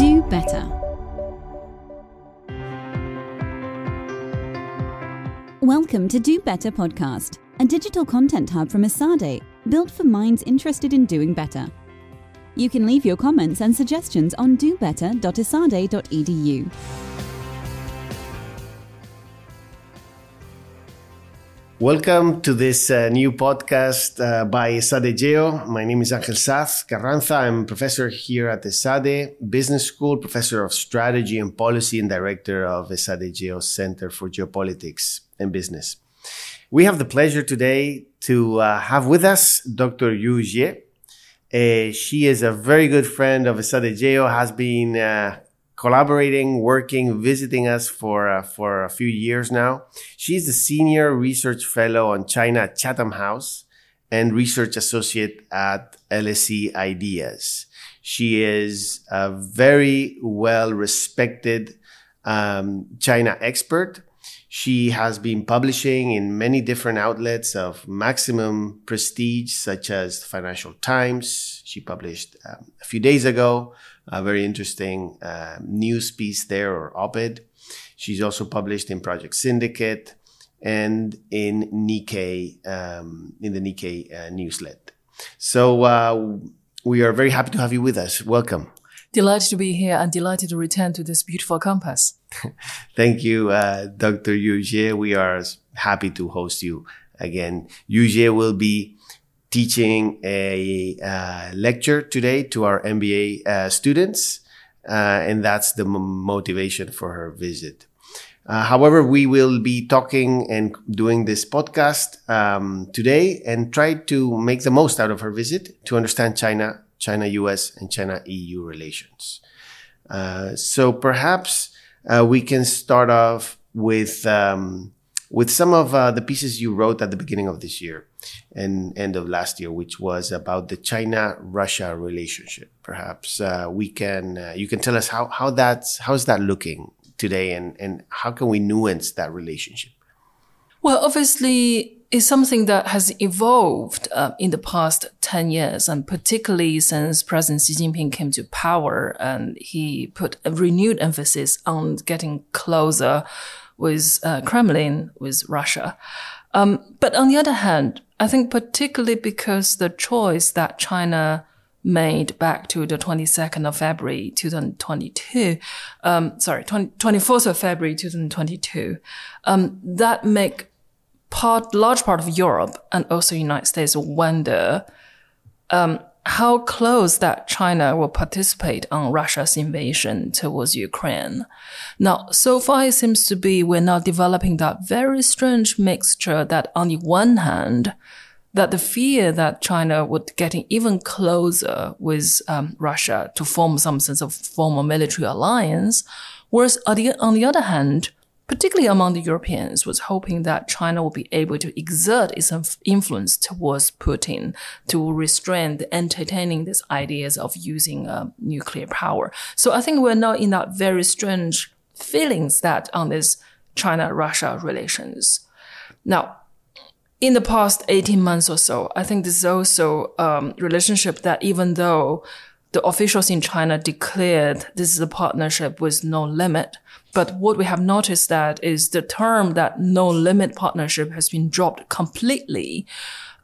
Do better. Welcome to Do Better Podcast, a digital content hub from Esade, built for minds interested in doing better. You can leave your comments and suggestions on dobetter.esade.edu. Welcome to this uh, new podcast uh, by ESADE Geo. My name is Angel Saz Carranza. I'm professor here at ESADE Business School, professor of strategy and policy, and director of ESADE Geo Center for Geopolitics and Business. We have the pleasure today to uh, have with us Dr. Yu Jie. Uh, she is a very good friend of ESADE Geo, has been uh, collaborating, working, visiting us for uh, for a few years now. She's the senior research fellow on China at Chatham House and research associate at LSE Ideas. She is a very well respected um, China expert. She has been publishing in many different outlets of maximum prestige, such as Financial Times. She published um, a few days ago a very interesting uh, news piece there or op-ed. She's also published in Project Syndicate and in Nikkei, um, in the Nikkei uh, newslet. So uh, we are very happy to have you with us. Welcome. Delighted to be here and delighted to return to this beautiful campus. Thank you, uh, Dr. Yu Jie. We are happy to host you again. Yu Jie will be teaching a uh, lecture today to our MBA uh, students, uh, and that's the motivation for her visit. Uh, however, we will be talking and doing this podcast um, today and try to make the most out of her visit to understand China, China US, and China EU relations. Uh, so perhaps we can start off with um, with some of uh, the pieces you wrote at the beginning of this year and end of last year, which was about the China-Russia relationship. Perhaps uh, we can uh, you can tell us how how that's how's that looking today, and and how can we nuance that relationship? Well, obviously, it's something that has evolved uh, in the past 10 years, and particularly since President Xi Jinping came to power and he put a renewed emphasis on getting closer with uh, Kremlin, with Russia. Um, but on the other hand, I think particularly because the choice that China made back to the 22nd of February 2022, um, sorry, 20, 24th of February 2022, um, that make part, large part of Europe and also United States wonder, um, how close that China will participate on Russia's invasion towards Ukraine. Now, so far it seems to be we're now developing that very strange mixture that on the one hand, that the fear that China would getting even closer with um, Russia to form some sense of formal military alliance, whereas on the, on the other hand, particularly among the Europeans, was hoping that China would be able to exert its influence towards Putin to restrain the entertaining these ideas of using uh, nuclear power. So I think we're now in that very strange feelings that on this China-Russia relations. Now, in the past 18 months or so, I think this is also um, relationship that even though the officials in China declared this is a partnership with no limit. But what we have noticed that is the term that no limit partnership has been dropped completely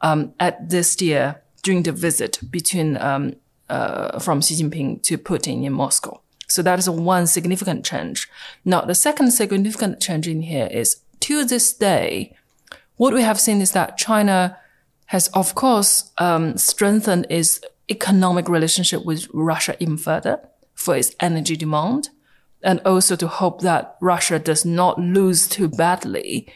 um, at this year during the visit between um, uh, from Xi Jinping to Putin in Moscow. So that is one significant change. Now, the second significant change in here is to this day, what we have seen is that China has, of course, um, strengthened its economic relationship with Russia even further for its energy demand, and also to hope that Russia does not lose too badly.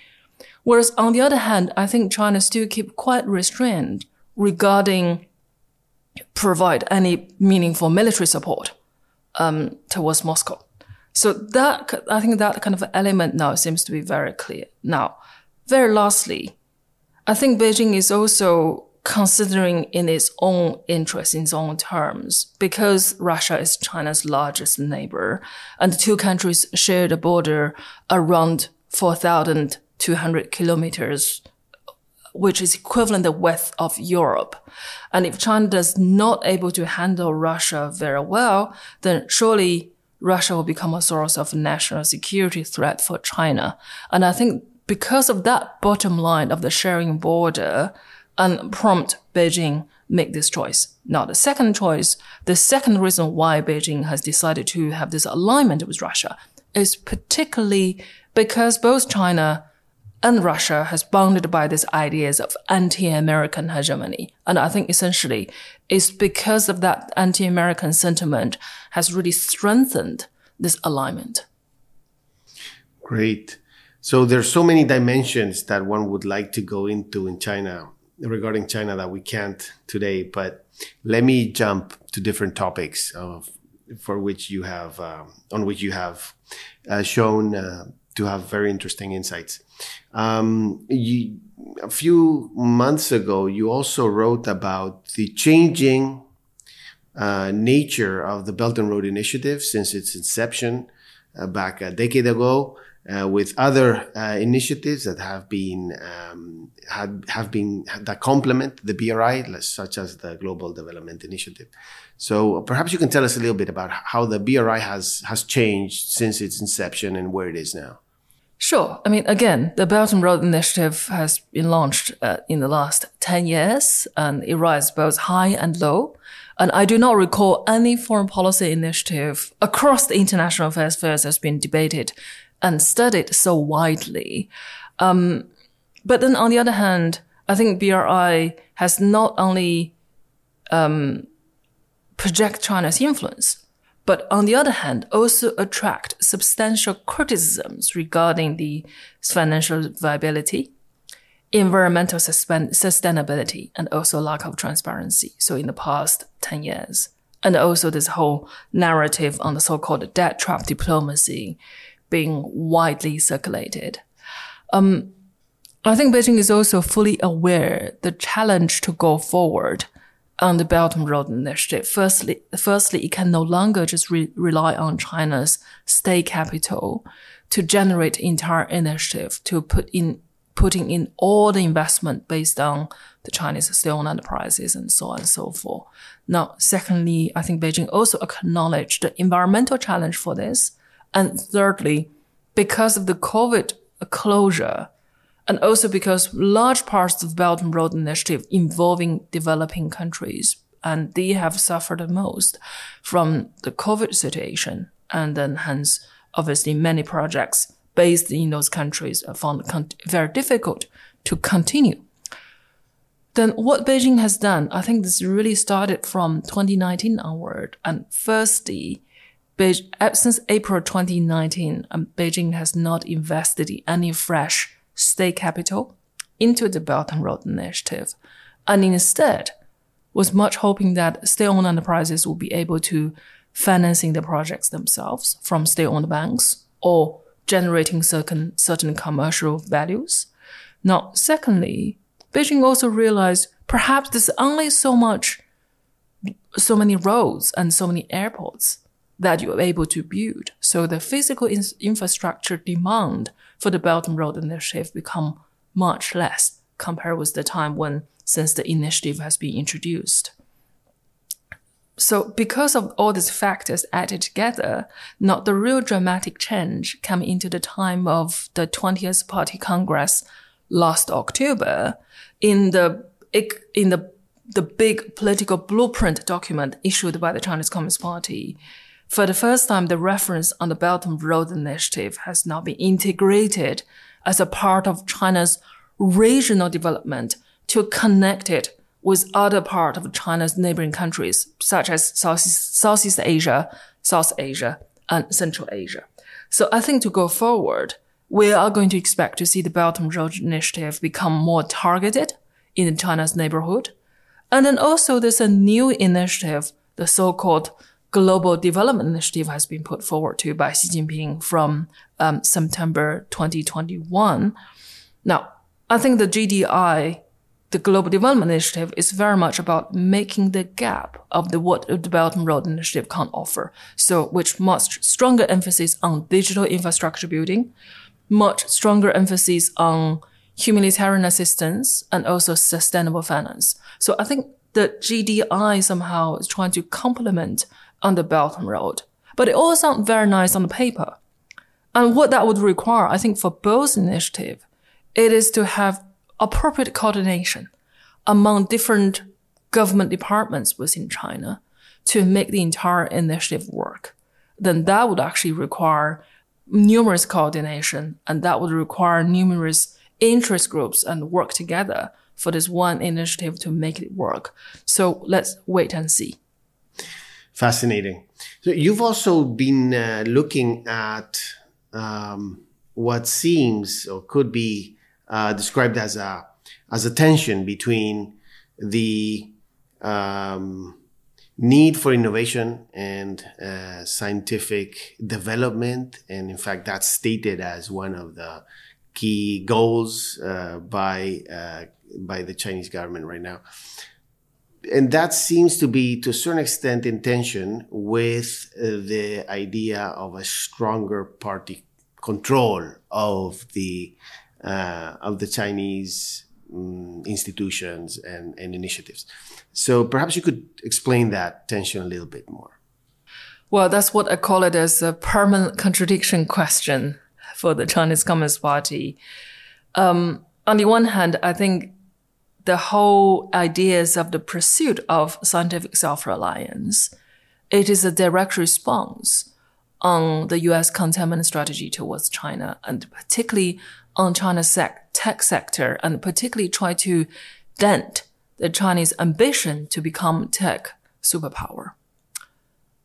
Whereas on the other hand, I think China still keep quite restrained regarding provide any meaningful military support um, towards Moscow. So that I think that kind of element now seems to be very clear. Now, very lastly, I think Beijing is also considering in its own interest, in its own terms, because Russia is China's largest neighbor, and the two countries share the border around 4,200 kilometers which is equivalent the width of Europe. And if China is not able to handle Russia very well, then surely Russia will become a source of national security threat for China. And I think because of that bottom line of the sharing border and prompt Beijing make this choice. Now, the second choice, the second reason why Beijing has decided to have this alignment with Russia is particularly because both China and Russia has bounded by these ideas of anti-American hegemony. And I think essentially it's because of that anti-American sentiment has really strengthened this alignment. Great. So there's so many dimensions that one would like to go into in China regarding China that we can't today. But let me jump to different topics of, for which you have um, on which you have uh, shown uh, to have very interesting insights. Um, you, a few months ago, you also wrote about the changing uh, nature of the Belt and Road Initiative since its inception uh, back a decade ago uh, with other uh, initiatives that have been um, had, have been that complement the BRI, such as the Global Development Initiative. So perhaps you can tell us a little bit about how the BRI has has changed since its inception and where it is now. Sure. I mean, again, the Belt and Road Initiative has been launched uh, in the last 10 years and it rises both high and low. And I do not recall any foreign policy initiative across the international affairs spheres has been debated and studied so widely. Um, but then on the other hand, I think BRI has not only um, project China's influence, but on the other hand, also attract substantial criticisms regarding the financial viability, environmental sustainability, and also lack of transparency. So in the past 10 years. And also this whole narrative on the so-called debt trap diplomacy, being widely circulated. Um, I think Beijing is also fully aware the challenge to go forward on the Belt and Road Initiative. Firstly, firstly, it can no longer just re- rely on China's state capital to generate entire initiative to put in putting in all the investment based on the Chinese state-owned enterprises and so on and so forth. Now, secondly, I think Beijing also acknowledged the environmental challenge for this and thirdly, because of the COVID closure, and also because large parts of the Belt and Road Initiative involving developing countries, and they have suffered the most from the COVID situation. And then hence, obviously, many projects based in those countries are found very difficult to continue. Then what Beijing has done, I think this really started from 2019 onward. And firstly, since April 2019, um, Beijing has not invested any fresh state capital into the Belt and Road Initiative, and instead was much hoping that state-owned enterprises will be able to financing the projects themselves from state-owned banks or generating certain certain commercial values. Now, secondly, Beijing also realized perhaps there's only so much, so many roads and so many airports that you're able to build. So the physical in- infrastructure demand for the Belt and Road Initiative become much less compared with the time when since the initiative has been introduced. So because of all these factors added together, not the real dramatic change came into the time of the 20th Party Congress last October in the in the the big political blueprint document issued by the Chinese Communist Party for the first time, the reference on the Belt and Road Initiative has now been integrated as a part of China's regional development to connect it with other parts of China's neighboring countries, such as Southeast, Southeast Asia, South Asia, and Central Asia. So I think to go forward, we are going to expect to see the Belt and Road Initiative become more targeted in China's neighborhood. And then also there's a new initiative, the so-called global development initiative has been put forward to by Xi Jinping from um, September 2021. Now, I think the GDI, the Global Development Initiative, is very much about making the gap of the what the Belt and Road Initiative can't offer. So, which much stronger emphasis on digital infrastructure building, much stronger emphasis on humanitarian assistance, and also sustainable finance. So I think the GDI somehow is trying to complement on the Belt and Road, but it all sounds very nice on the paper. And what that would require, I think, for both initiative, it is to have appropriate coordination among different government departments within China to make the entire initiative work. Then that would actually require numerous coordination and that would require numerous interest groups and work together for this one initiative to make it work. So let's wait and see. Fascinating. So you've also been uh, looking at um, what seems or could be uh, described as a as a tension between the um, need for innovation and uh, scientific development, and in fact, that's stated as one of the key goals uh, by uh, by the Chinese government right now. And that seems to be, to a certain extent, in tension with uh, the idea of a stronger party control of the uh, of the Chinese um, institutions and, and initiatives. So perhaps you could explain that tension a little bit more. Well, that's what I call it as a permanent contradiction question for the Chinese Communist Party. Um, on the one hand, I think the whole ideas of the pursuit of scientific self-reliance, it is a direct response on the U.S. containment strategy towards China, and particularly on China's tech sector, and particularly try to dent the Chinese ambition to become tech superpower.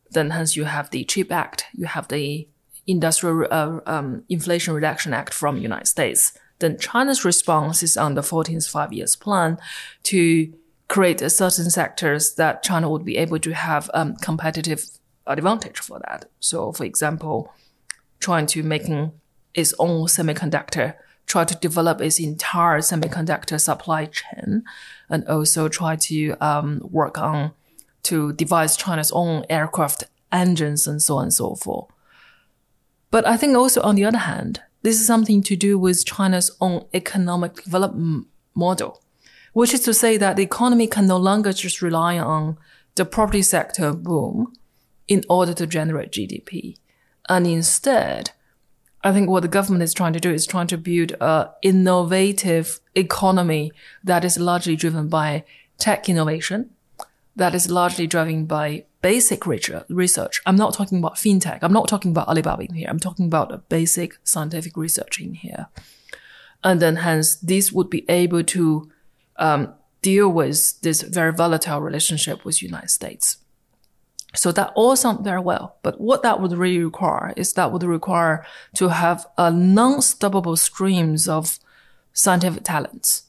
Then hence you have the CHIP Act, you have the Industrial uh, um, Inflation Reduction Act from United States. Then China's response is on the 14th five years plan to create certain sectors that China would be able to have um, competitive advantage for that. So, for example, trying to making its own semiconductor, try to develop its entire semiconductor supply chain, and also try to um, work on to devise China's own aircraft engines and so on and so forth. But I think also on the other hand, this is something to do with China's own economic development model, which is to say that the economy can no longer just rely on the property sector boom in order to generate GDP. And instead, I think what the government is trying to do is trying to build a innovative economy that is largely driven by tech innovation, that is largely driven by basic research. I'm not talking about fintech. I'm not talking about Alibaba in here. I'm talking about a basic scientific research in here. And then hence this would be able to um, deal with this very volatile relationship with United States. So that all sounds very well. But what that would really require is that would require to have a non-stoppable streams of scientific talents,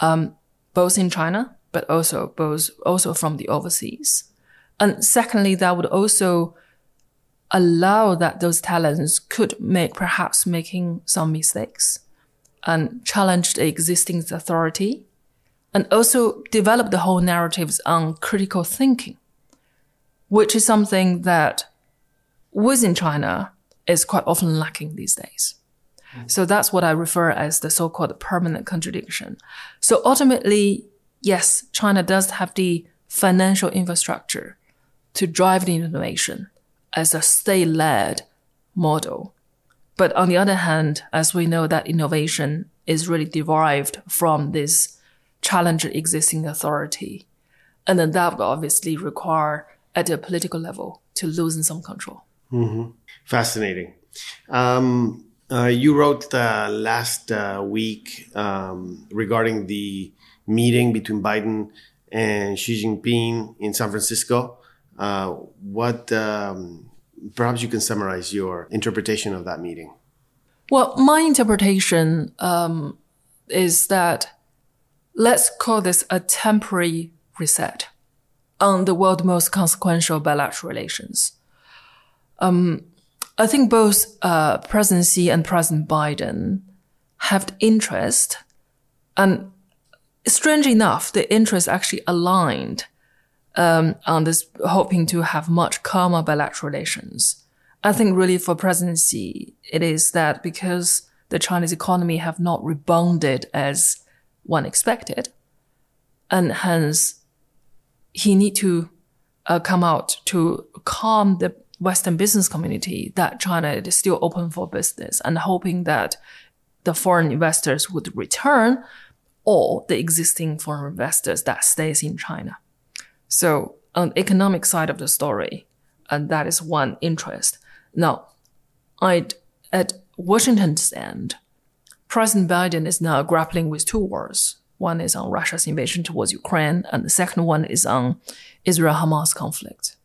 um, both in China, but also both, also from the overseas. And secondly, that would also allow that those talents could make perhaps making some mistakes and challenge the existing authority and also develop the whole narratives on critical thinking which is something that within China is quite often lacking these days. Mm. So that's what I refer as the so-called permanent contradiction. So ultimately, yes, China does have the financial infrastructure to drive the innovation as a state-led model. But on the other hand, as we know that innovation is really derived from this challenge existing authority. And then that would obviously require at a political level to loosen some control. Mm-hmm. Fascinating. Um, uh, you wrote uh, last uh, week um, regarding the meeting between Biden and Xi Jinping in San Francisco. Uh, what um, perhaps you can summarize your interpretation of that meeting? Well, my interpretation um, is that let's call this a temporary reset on the world's most consequential bilateral relations. Um, I think both uh, President Xi and President Biden have interest, and strange enough, the interest actually aligned um, on this, hoping to have much calmer bilateral relations. I think really for President Xi, it is that because the Chinese economy have not rebounded as one expected. And hence, he need to uh, come out to calm the Western business community that China is still open for business and hoping that the foreign investors would return or the existing foreign investors that stays in China. So on the economic side of the story, and that is one interest. Now, I'd, at Washington's end, President Biden is now grappling with two wars. One is on Russia's invasion towards Ukraine, and the second one is on Israel-Hamas conflict.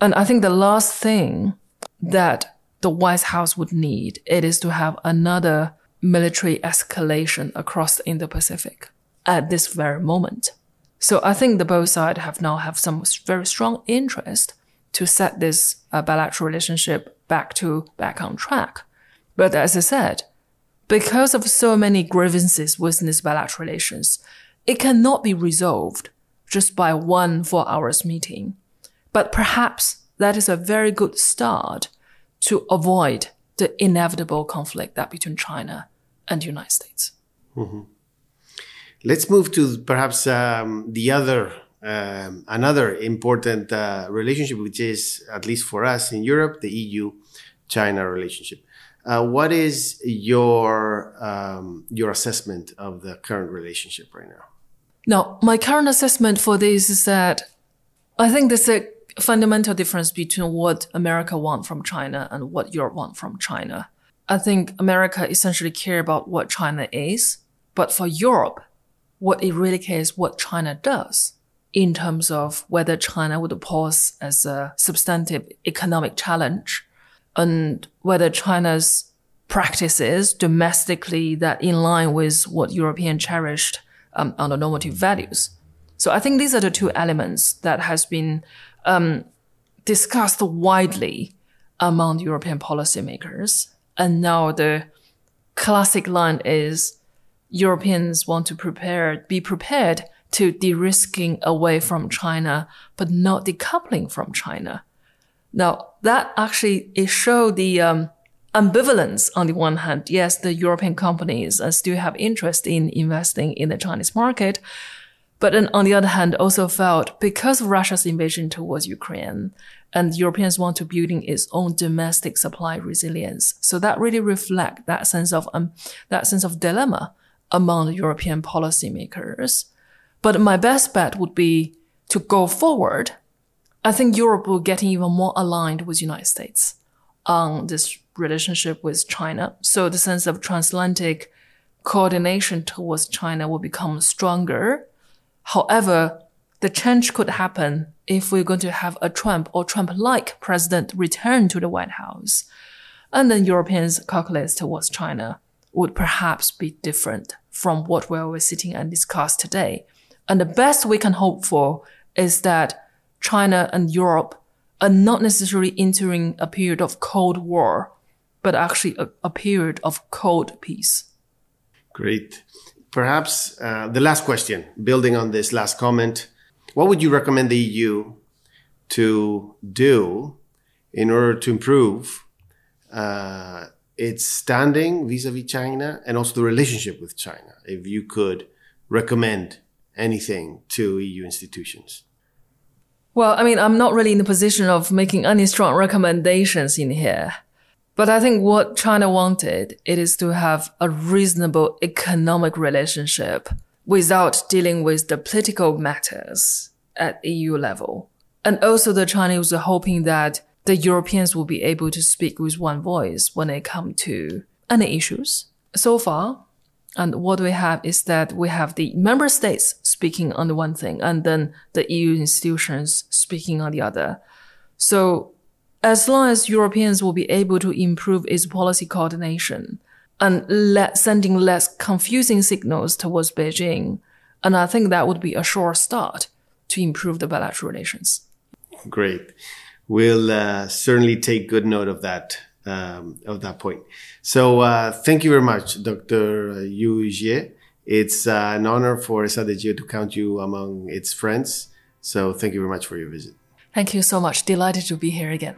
And I think the last thing that the White House would need, it is to have another military escalation across the Indo-Pacific at this very moment. So I think the both sides have now have some very strong interest to set this uh, bilateral relationship back to back on track. But as I said, because of so many grievances within these bilateral relations, it cannot be resolved just by one four hours meeting. But perhaps that is a very good start to avoid the inevitable conflict that between China and the United States. Mm-hmm. Let's move to perhaps um, the other um, another important uh, relationship, which is at least for us in Europe, the EU-China relationship. Uh, what is your um, your assessment of the current relationship right now? Now, my current assessment for this is that I think there's a fundamental difference between what America want from China and what Europe want from China. I think America essentially care about what China is, but for Europe, what it really cares what China does in terms of whether China would pose as a substantive economic challenge and whether China's practices domestically that in line with what European cherished um, on the normative values. So I think these are the two elements that has been um, discussed widely among European policymakers. And now the classic line is Europeans want to prepare, be prepared to de-risking away from China, but not decoupling from China. Now that actually it showed the um, ambivalence on the one hand. Yes, the European companies uh, still have interest in investing in the Chinese market, but then on the other hand, also felt because of Russia's invasion towards Ukraine, and Europeans want to building its own domestic supply resilience. So that really reflect that sense of um, that sense of dilemma among the European policymakers. But my best bet would be to go forward. I think Europe will get even more aligned with the United States on this relationship with China. So the sense of transatlantic coordination towards China will become stronger. However, the change could happen if we're going to have a Trump or Trump-like president return to the White House. And then Europeans' calculus towards China would perhaps be different from what we're sitting and discuss today. And the best we can hope for is that China and Europe are not necessarily entering a period of Cold War, but actually a, a period of cold peace. Great. Perhaps uh, the last question, building on this last comment, what would you recommend the EU to do in order to improve uh, its standing vis-a-vis China and also the relationship with China? If you could recommend anything to EU institutions. Well, I mean, I'm not really in the position of making any strong recommendations in here. But I think what China wanted, it is to have a reasonable economic relationship without dealing with the political matters at EU level. And also the Chinese were hoping that the Europeans will be able to speak with one voice when it comes to any issues. So far, and what we have is that we have the member states speaking on the one thing and then the EU institutions speaking on the other. So as long as Europeans will be able to improve its policy coordination and let, sending less confusing signals towards Beijing, and I think that would be a sure start to improve the bilateral relations. Great. We'll uh, certainly take good note of that um, of that point. So uh, thank you very much, Dr. Yu Jie. It's uh, an honor for ESADE-GEO to count you among its friends. So thank you very much for your visit. Thank you so much. Delighted to be here again.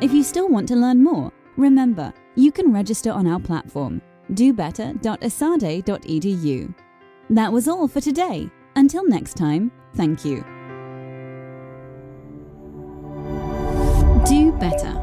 If you still want to learn more, remember, you can register on our platform, dobetter.esade.edu. That was all for today. Until next time, thank you. Do better.